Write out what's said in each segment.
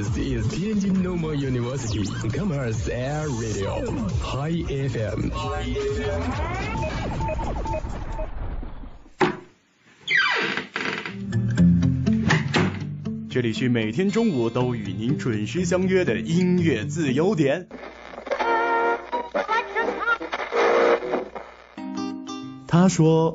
This is Tianjin Normal University Commerce Air Radio Hi FM。这里是每天中午都与您准时相约的音乐自由点。他说：“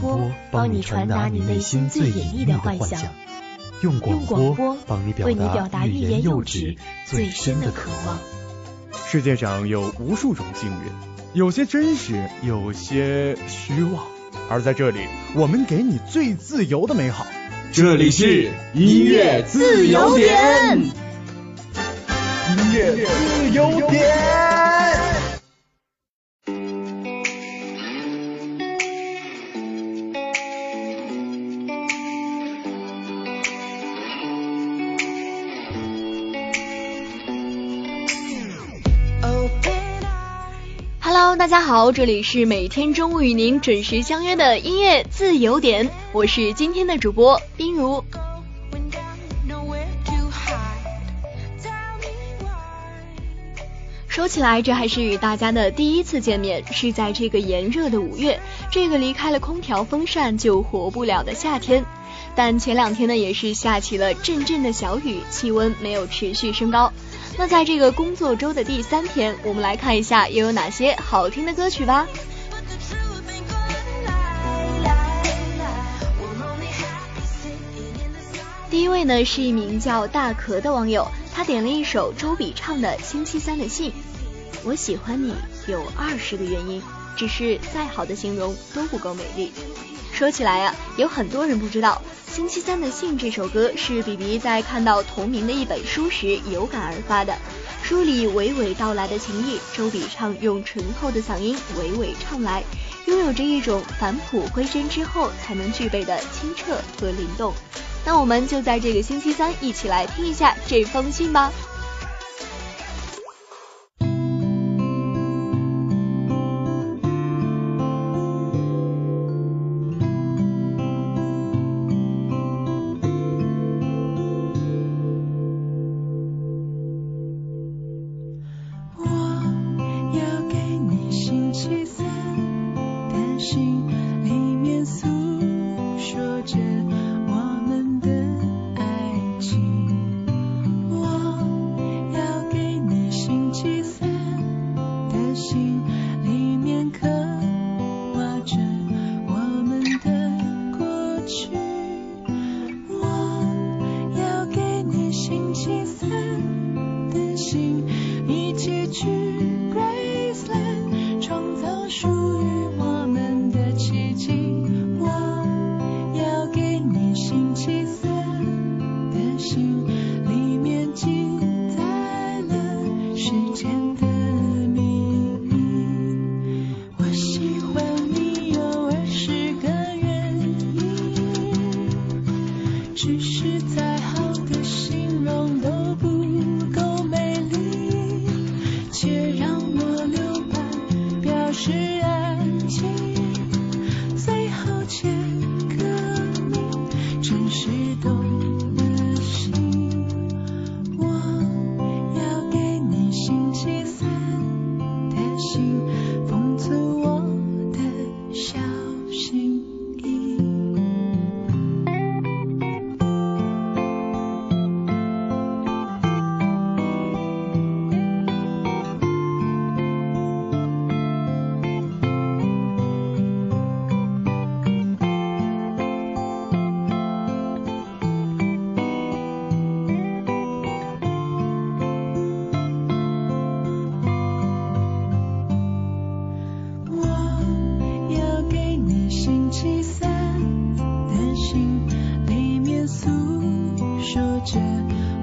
波帮你传达你内心最隐秘的幻想，用用广播帮你表表达欲欲言又止止最最深的渴望望。世界上有无数种幸运，有些真实，有些虚妄。而在这里，我们给你最自由的美好。这里是音乐自由点。音乐自由点。大家好，这里是每天中午与您准时相约的音乐自由点，我是今天的主播冰如。说起来，这还是与大家的第一次见面，是在这个炎热的五月，这个离开了空调风扇就活不了的夏天。但前两天呢，也是下起了阵阵的小雨，气温没有持续升高。那在这个工作周的第三天，我们来看一下又有哪些好听的歌曲吧。第一位呢是一名叫大壳的网友，他点了一首周笔畅的《星期三的信》。我喜欢你有二十个原因，只是再好的形容都不够美丽。说起来啊，有很多人不知道，《星期三的信》这首歌是比比在看到同名的一本书时有感而发的。书里娓娓道来的情意，周笔畅用醇厚的嗓音娓娓唱来，拥有着一种返璞归真之后才能具备的清澈和灵动。那我们就在这个星期三一起来听一下这封信吧。是安静诉说着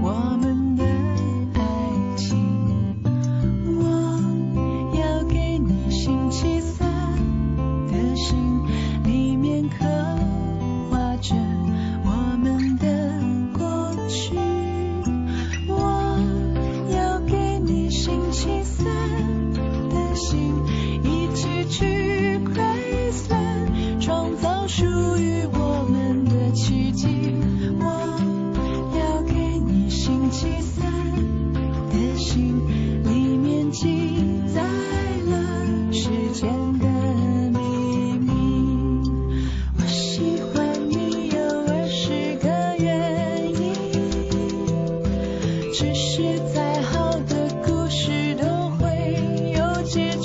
我们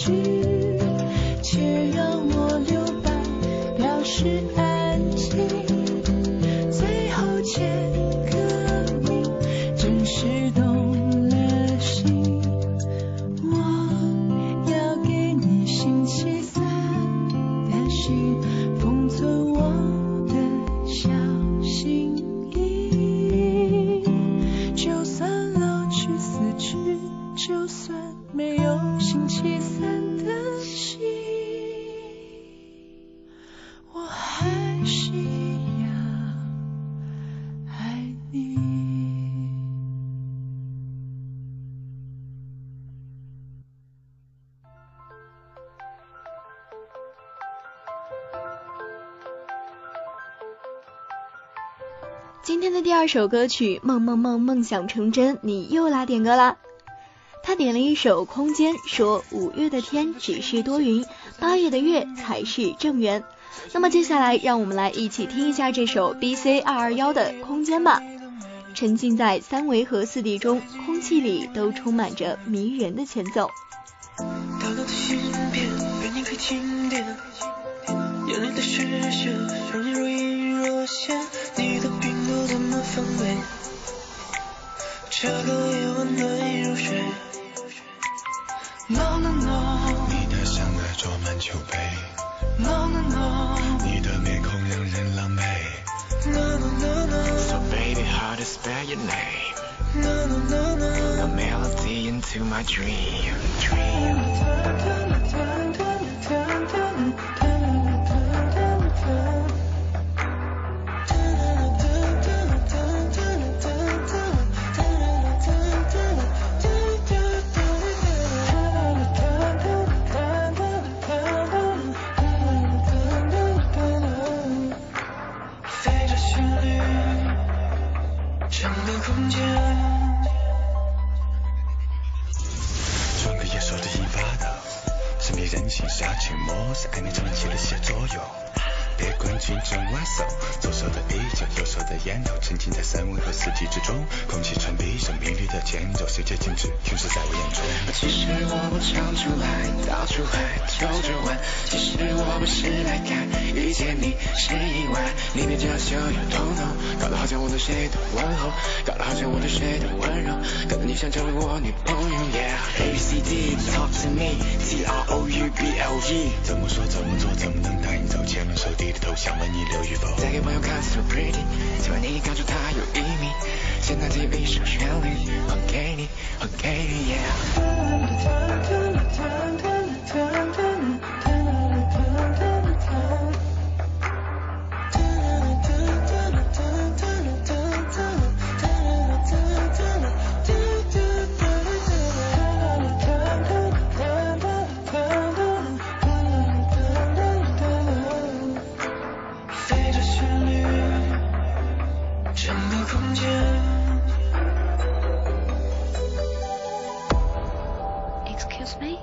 tree. 今天的第二首歌曲《梦梦梦梦想成真》，你又来点歌啦。他点了一首《空间》，说五月的天只是多云，八月的月才是正圆。那么接下来，让我们来一起听一下这首 B C 二二幺的《空间》吧。沉浸在三维和四 D 中，空气里都充满着迷人的前奏。防备，这个夜晚难以入睡。No no no，你的香奈装满酒杯。No no no，你的面孔让人狼狈。No no no no，So baby how to spell your name。No no no no，A melody into my dream。下棋模式，暧昧中起了些作用。别管军中万寿，左手的啤酒，右手的烟头，沉浸在三温和四季之中。空气传递着迷离的前奏，世界静止，停驻在我眼中。其实我不想出来，到处海。的问候，搞得好像我对谁都温柔，搞得你想成为我女朋友。Yeah，A B C D talk to me，T R O U B L E，怎么说怎么做怎么能带你走？牵了手低着头想问你留与否？再给朋友看 so pretty，希望你看出它有秘密。现在只有一首旋律，还给你，还给你。Yeah。空间。Excuse me?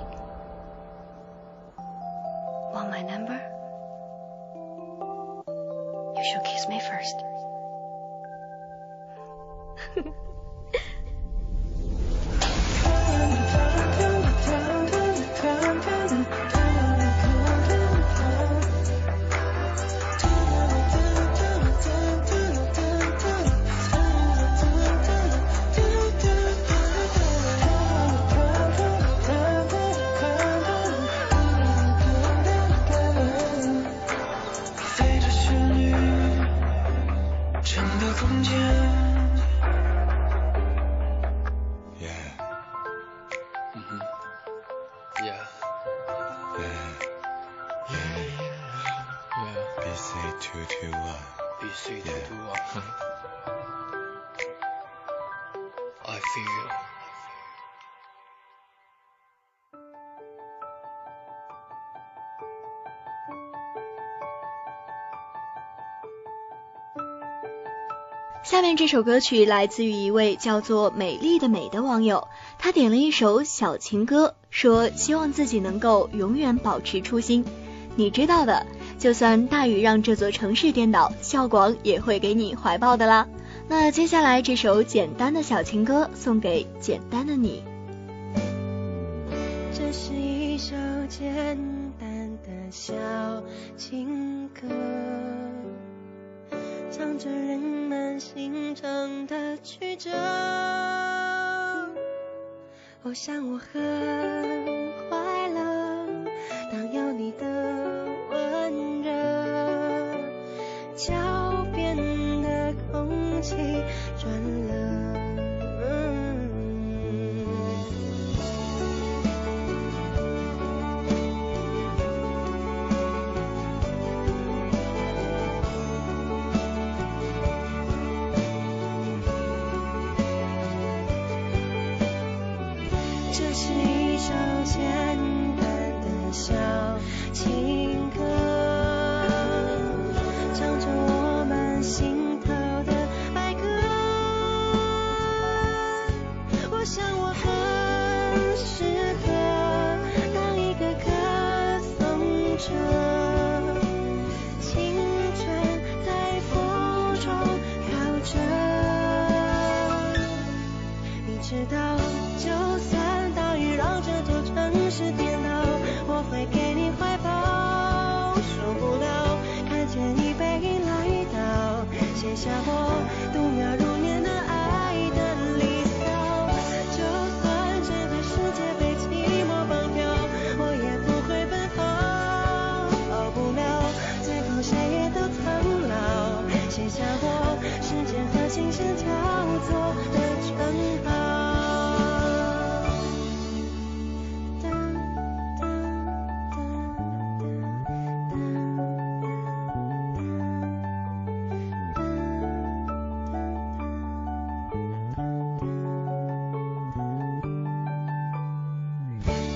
Want my number? You should kiss me first. 嗯哼。下面这首歌曲来自于一位叫做美丽的美的网友。他点了一首小情歌，说希望自己能够永远保持初心。你知道的，就算大雨让这座城市颠倒，笑广也会给你怀抱的啦。那接下来这首简单的小情歌送给简单的你。这是一首简单的小情歌，唱着人们心中的曲折。我想我和很写下我时间和琴声交错的称号。哒哒哒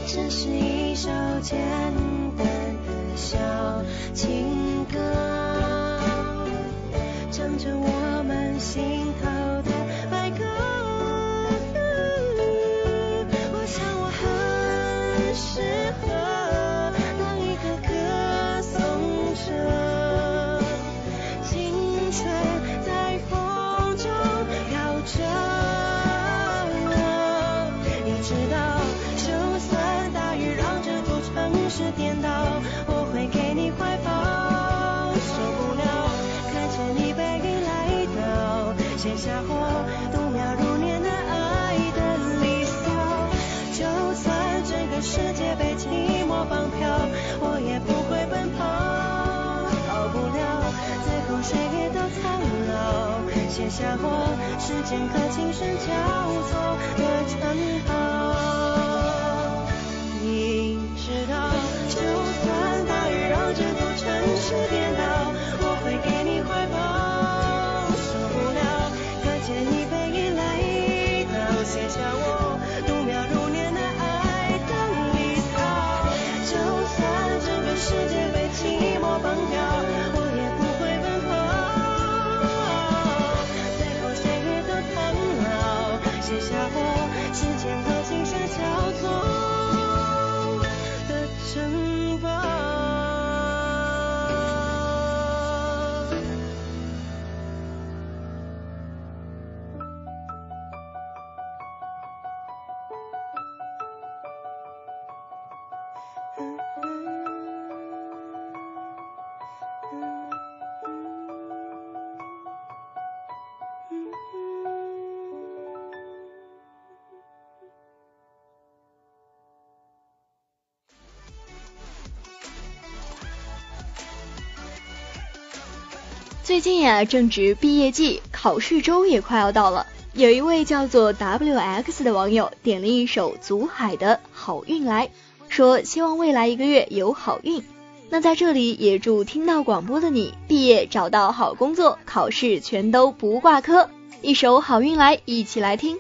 这是一首简单的小情歌，心写下我度秒如年的爱的离骚。就算整个世界被寂寞绑票，我也不会奔跑。逃不了，最后谁也都苍老，写下我时间和琴声交错的称号。你知道，就算大雨让这座城市到，最近呀，正值毕业季，考试周也快要到了。有一位叫做 WX 的网友点了一首祖海的《好运来》，说希望未来一个月有好运。那在这里也祝听到广播的你毕业找到好工作，考试全都不挂科。一首好运来，一起来听。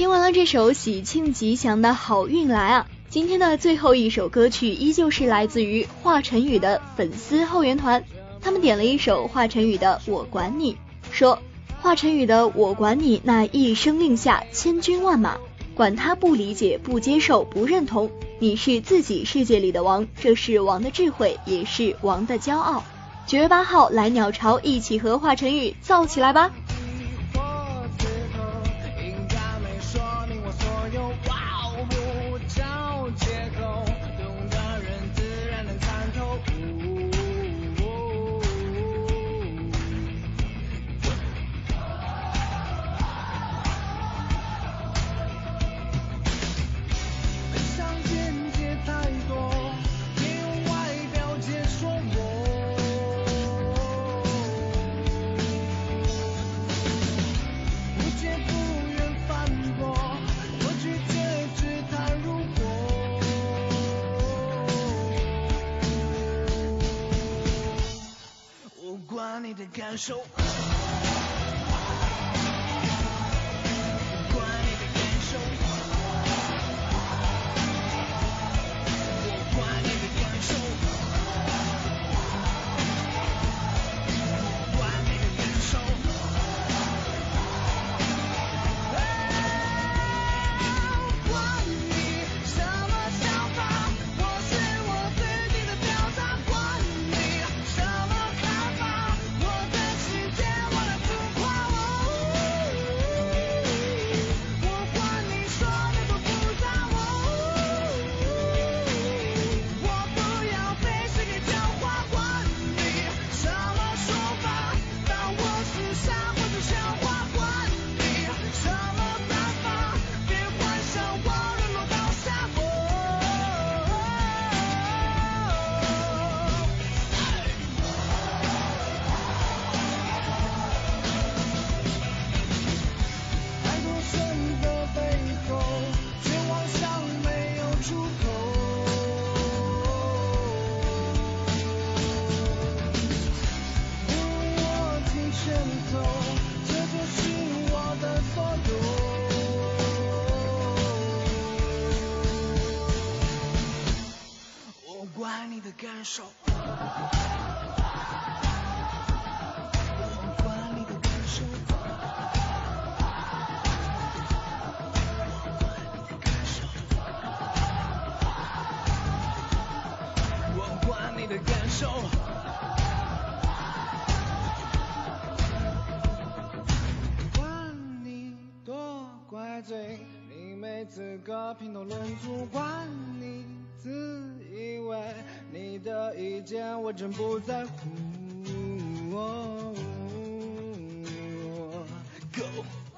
听完了这首喜庆吉祥的好运来啊，今天的最后一首歌曲依旧是来自于华晨宇的粉丝后援团，他们点了一首华晨宇的《我管你》，说华晨宇的《我管你》那一声令下千军万马，管他不理解、不接受、不认同，你是自己世界里的王，这是王的智慧，也是王的骄傲。九月八号来鸟巢，一起和华晨宇造起来吧！难。受。真不在乎。Go。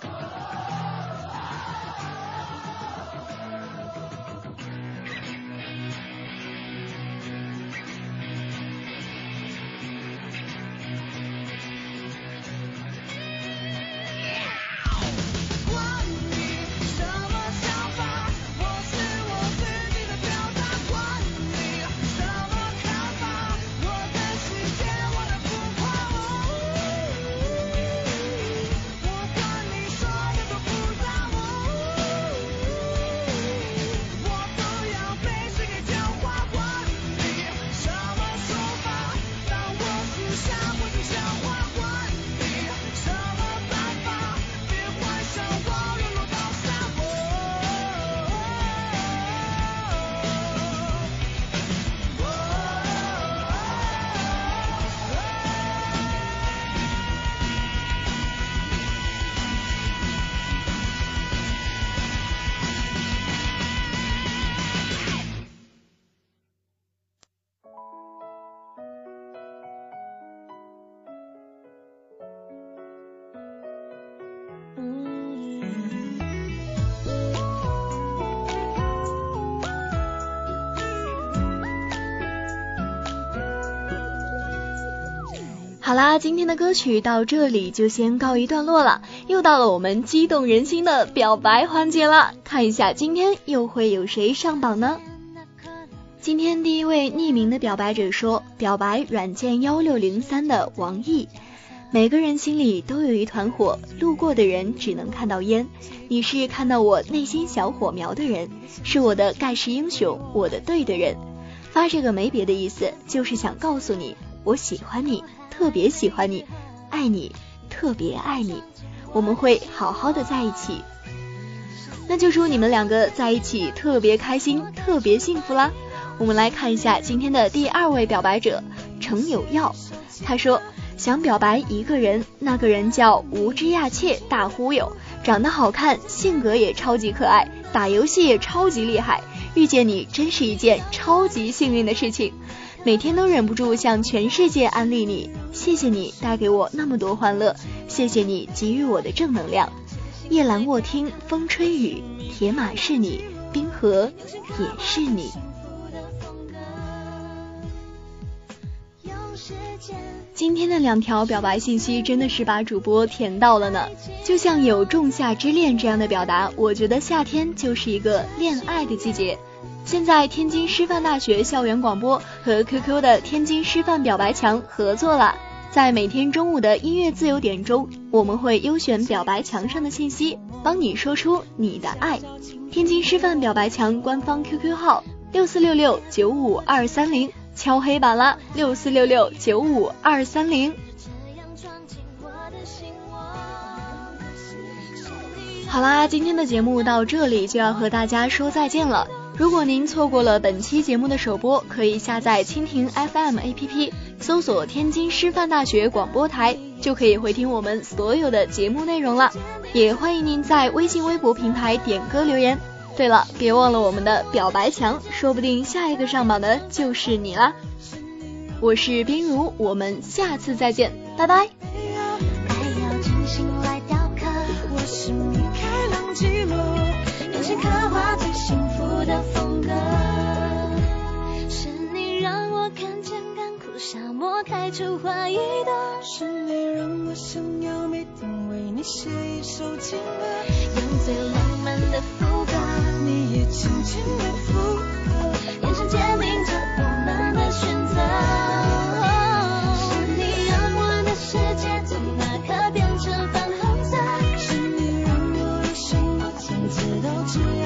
好啦，今天的歌曲到这里就先告一段落了。又到了我们激动人心的表白环节了，看一下今天又会有谁上榜呢？今天第一位匿名的表白者说：“表白软件幺六零三的王毅，每个人心里都有一团火，路过的人只能看到烟。你是看到我内心小火苗的人，是我的盖世英雄，我的对的人。发这个没别的意思，就是想告诉你，我喜欢你。”特别喜欢你，爱你，特别爱你，我们会好好的在一起。那就祝你们两个在一起特别开心，特别幸福啦！我们来看一下今天的第二位表白者程有耀，他说想表白一个人，那个人叫无知亚切大忽悠，长得好看，性格也超级可爱，打游戏也超级厉害，遇见你真是一件超级幸运的事情。每天都忍不住向全世界安利你，谢谢你带给我那么多欢乐，谢谢你给予我的正能量。夜阑卧听风吹雨，铁马是你，冰河也是你。今天的两条表白信息真的是把主播甜到了呢，就像有仲夏之恋这样的表达，我觉得夏天就是一个恋爱的季节。现在天津师范大学校园广播和 QQ 的天津师范表白墙合作了，在每天中午的音乐自由点中，我们会优选表白墙上的信息，帮你说出你的爱。天津师范表白墙官方 QQ 号六四六六九五二三零，敲黑板啦，六四六六九五二三零。好啦，今天的节目到这里就要和大家说再见了。如果您错过了本期节目的首播，可以下载蜻蜓 FM APP，搜索天津师范大学广播台，就可以回听我们所有的节目内容了。也欢迎您在微信、微博平台点歌留言。对了，别忘了我们的表白墙，说不定下一个上榜的就是你啦。我是冰如，我们下次再见，拜拜。的风格。是你让我看见干枯沙漠开出花一朵。是你让我想要每天为你写一首情歌。用最浪漫的副歌你也轻轻的附和眼神坚定着我们的选择。是你让我的世界从那刻变成粉红色。是你让我的生活从此都只